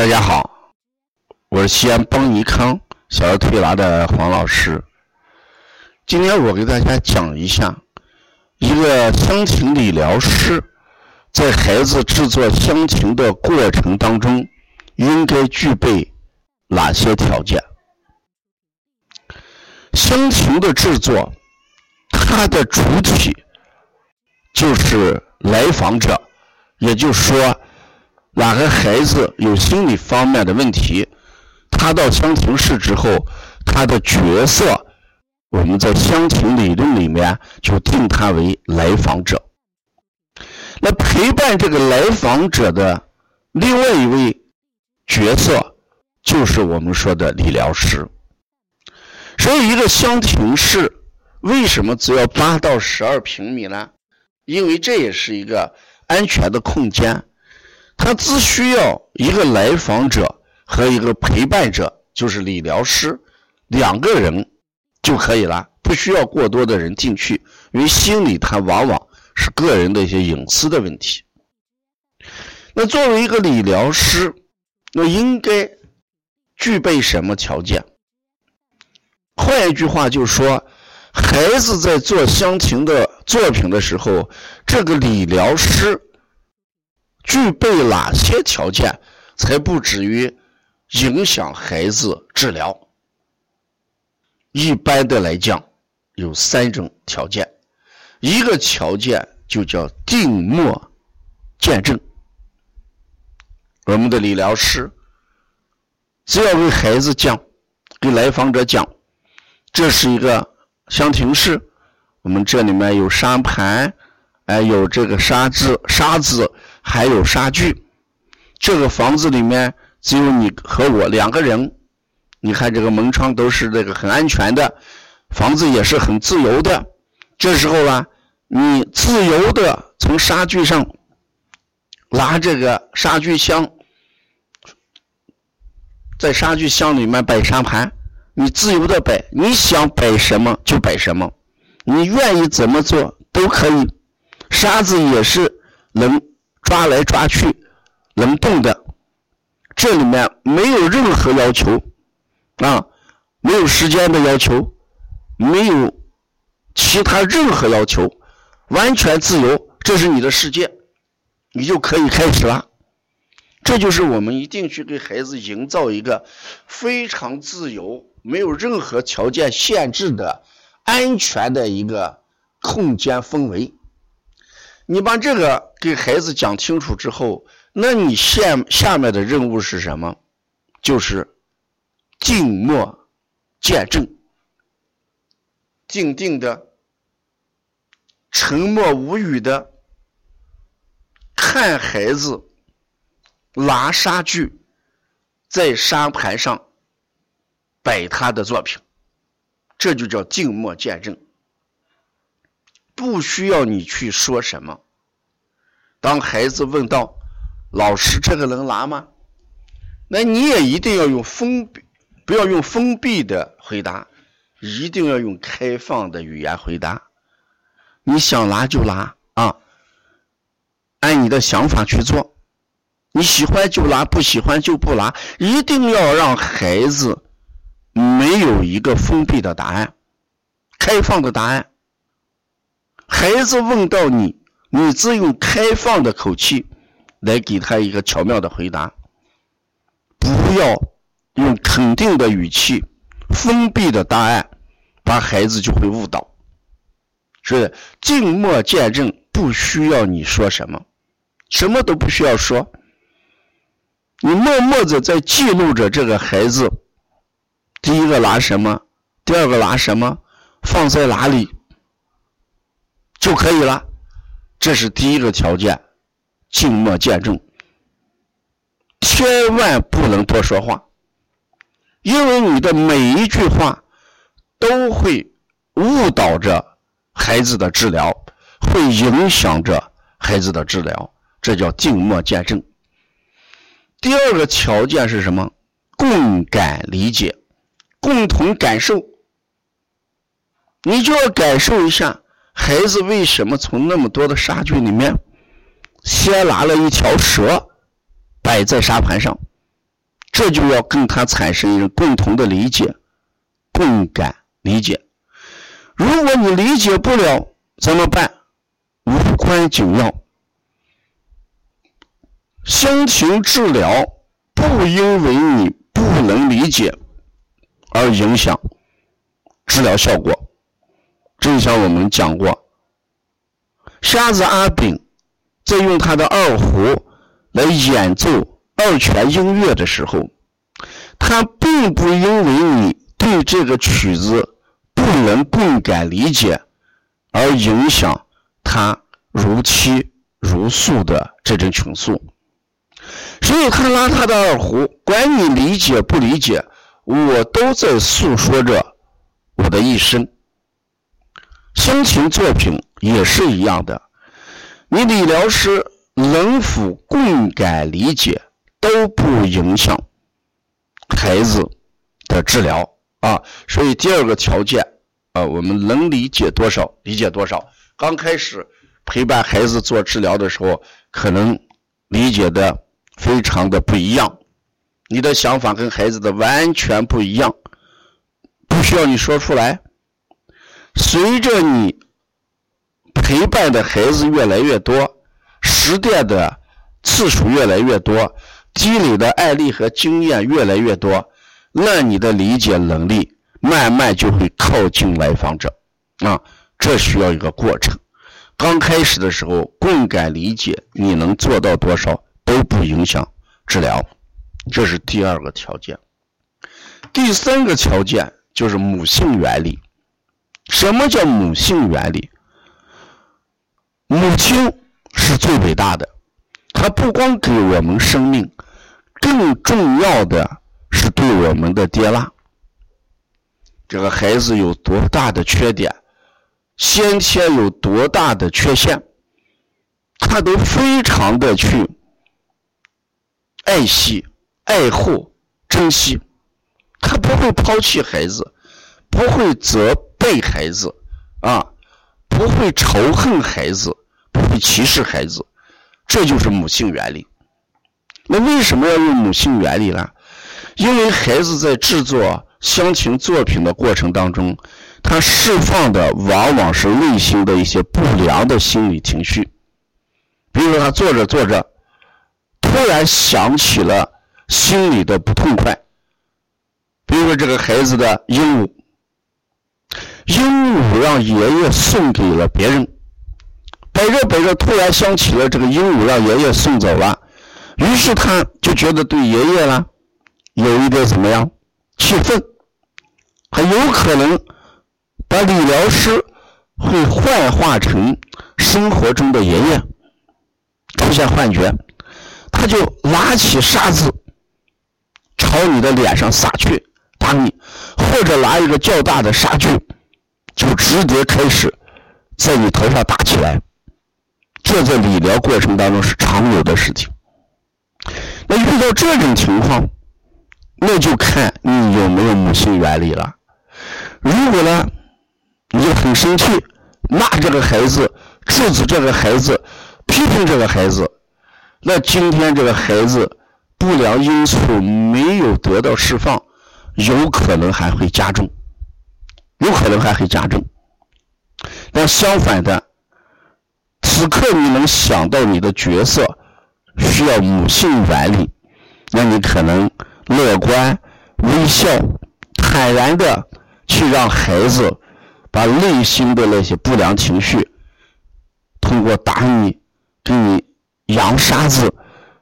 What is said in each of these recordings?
大家好，我是西安邦尼康小儿推拿的黄老师。今天我给大家讲一下，一个香庭理疗师在孩子制作香庭的过程当中，应该具备哪些条件？香庭的制作，它的主体就是来访者，也就是说。哪个孩子有心理方面的问题，他到香庭室之后，他的角色，我们在香庭理论里面就定他为来访者。那陪伴这个来访者的另外一位角色，就是我们说的理疗师。所以，一个香庭室为什么只要八到十二平米呢？因为这也是一个安全的空间。他只需要一个来访者和一个陪伴者，就是理疗师，两个人就可以了，不需要过多的人进去，因为心理它往往是个人的一些隐私的问题。那作为一个理疗师，那应该具备什么条件？换一句话就是说，孩子在做香庭的作品的时候，这个理疗师。具备哪些条件才不至于影响孩子治疗？一般的来讲，有三种条件。一个条件就叫定默见证。我们的理疗师只要给孩子讲，给来访者讲，这是一个香庭室，我们这里面有沙盘，哎，有这个沙子，沙子。还有杀具，这个房子里面只有你和我两个人。你看这个门窗都是这个很安全的，房子也是很自由的。这时候啊，你自由的从杀具上拿这个杀具箱，在杀具箱里面摆沙盘，你自由的摆，你想摆什么就摆什么，你愿意怎么做都可以。沙子也是能。抓来抓去，能动的，这里面没有任何要求啊，没有时间的要求，没有其他任何要求，完全自由，这是你的世界，你就可以开始了。这就是我们一定去给孩子营造一个非常自由、没有任何条件限制的安全的一个空间氛围。你把这个给孩子讲清楚之后，那你下下面的任务是什么？就是静默见证，静静的、沉默无语的看孩子拿沙具在沙盘上摆他的作品，这就叫静默见证。不需要你去说什么。当孩子问到：“老师，这个能拿吗？”那你也一定要用封闭，不要用封闭的回答，一定要用开放的语言回答。你想拿就拿啊，按你的想法去做。你喜欢就拿，不喜欢就不拿。一定要让孩子没有一个封闭的答案，开放的答案。孩子问到你，你只用开放的口气来给他一个巧妙的回答，不要用肯定的语气、封闭的答案，把孩子就会误导。是静默见证，不需要你说什么，什么都不需要说，你默默的在记录着这个孩子，第一个拿什么，第二个拿什么，放在哪里。就可以了，这是第一个条件，静默见证，千万不能多说话，因为你的每一句话都会误导着孩子的治疗，会影响着孩子的治疗，这叫静默见证。第二个条件是什么？共感理解，共同感受，你就要感受一下。孩子为什么从那么多的沙具里面，先拿了一条蛇摆在沙盘上？这就要跟他产生一种共同的理解、共感、理解。如果你理解不了怎么办？无关紧要，心情治疗不因为你不能理解而影响治疗效果。正像我们讲过，瞎子阿炳在用他的二胡来演奏二泉音乐的时候，他并不因为你对这个曲子不能不感理解而影响他如泣如诉的这种倾诉。所以他拉他的二胡，管你理解不理解，我都在诉说着我的一生。心情作品也是一样的，你理疗师能否共感理解都不影响孩子的治疗啊。所以第二个条件啊，我们能理解多少，理解多少。刚开始陪伴孩子做治疗的时候，可能理解的非常的不一样，你的想法跟孩子的完全不一样，不需要你说出来。随着你陪伴的孩子越来越多，实践的次数越来越多，积累的案例和经验越来越多，那你的理解能力慢慢就会靠近来访者啊。这需要一个过程。刚开始的时候，共感理解你能做到多少都不影响治疗，这是第二个条件。第三个条件就是母性原理。什么叫母性原理？母亲是最伟大的，她不光给我们生命，更重要的是对我们的接纳。这个孩子有多大的缺点，先天有多大的缺陷，他都非常的去爱惜、爱护、珍惜，他不会抛弃孩子，不会责。背孩子啊，不会仇恨孩子，不会歧视孩子，这就是母性原理。那为什么要用母性原理呢？因为孩子在制作乡情作品的过程当中，他释放的往往是内心的一些不良的心理情绪。比如说，他做着做着，突然想起了心里的不痛快。比如说，这个孩子的鹦鹉。鹦鹉让爷爷送给了别人，摆着摆着，突然想起了这个鹦鹉让爷爷送走了，于是他就觉得对爷爷呢有一点怎么样气愤，很有可能把理疗师会幻化成生活中的爷爷，出现幻觉，他就拿起沙子朝你的脸上撒去打你，或者拿一个较大的沙具。就直接开始在你头上打起来，这在理疗过程当中是常有的事情。那遇到这种情况，那就看你有没有母性原理了。如果呢，你就很生气，骂这个孩子，制止这个孩子，批评这个孩子，那今天这个孩子不良因素没有得到释放，有可能还会加重。有可能还会加重。但相反的，此刻你能想到你的角色需要母性原理，那你可能乐观、微笑、坦然的去让孩子把内心的那些不良情绪，通过打你、给你扬沙子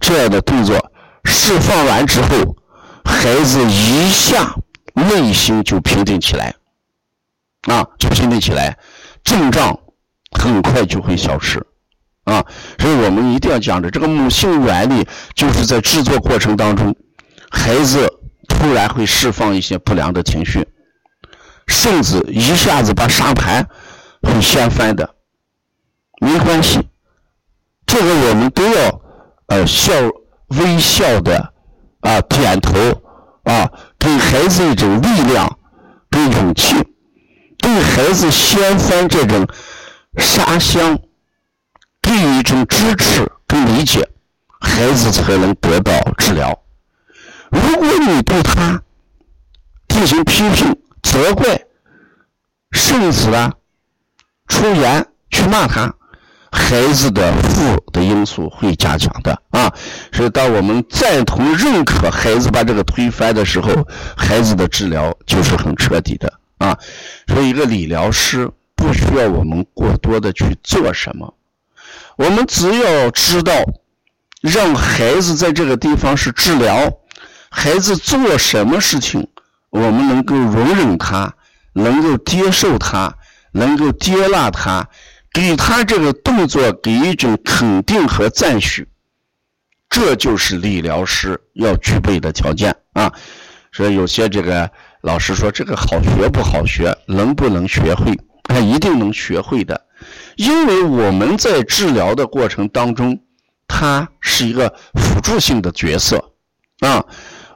这样的动作释放完之后，孩子一下内心就平静起来。啊，就平静起来，症状很快就会消失，啊，所以我们一定要讲的这个母性原理，就是在制作过程当中，孩子突然会释放一些不良的情绪，甚至一下子把沙盘会掀翻的，没关系，这个我们都要呃笑微笑的啊点头啊，给孩子一种力量跟勇气。对孩子掀翻这种沙箱，给予一种支持跟理解，孩子才能得到治疗。如果你对他进行批评、责怪，甚至呢出言去骂他，孩子的负的因素会加强的啊。所以，当我们赞同、认可孩子把这个推翻的时候，孩子的治疗就是很彻底的啊。所以，一个理疗师不需要我们过多的去做什么，我们只要知道让孩子在这个地方是治疗，孩子做什么事情。我们能够容忍他，能够接受他，能够接纳他，给他这个动作给一种肯定和赞许，这就是理疗师要具备的条件啊。所以有些这个老师说这个好学不好学，能不能学会？他一定能学会的，因为我们在治疗的过程当中，他是一个辅助性的角色啊。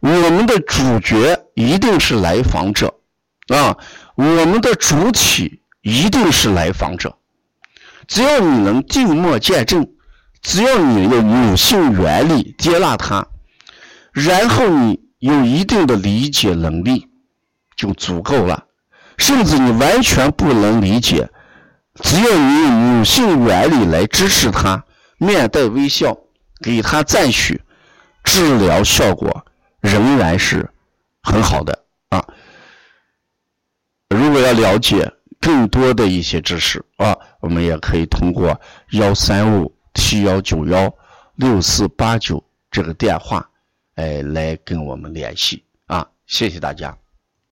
我们的主角一定是来访者，啊，我们的主体一定是来访者。只要你能静默见证，只要你有母性原理接纳他，然后你有一定的理解能力，就足够了。甚至你完全不能理解，只要你用女性原理来支持他，面带微笑，给他赞许，治疗效果。仍然是很好的啊！如果要了解更多的一些知识啊，我们也可以通过幺三五七幺九幺六四八九这个电话，哎，来跟我们联系啊！谢谢大家。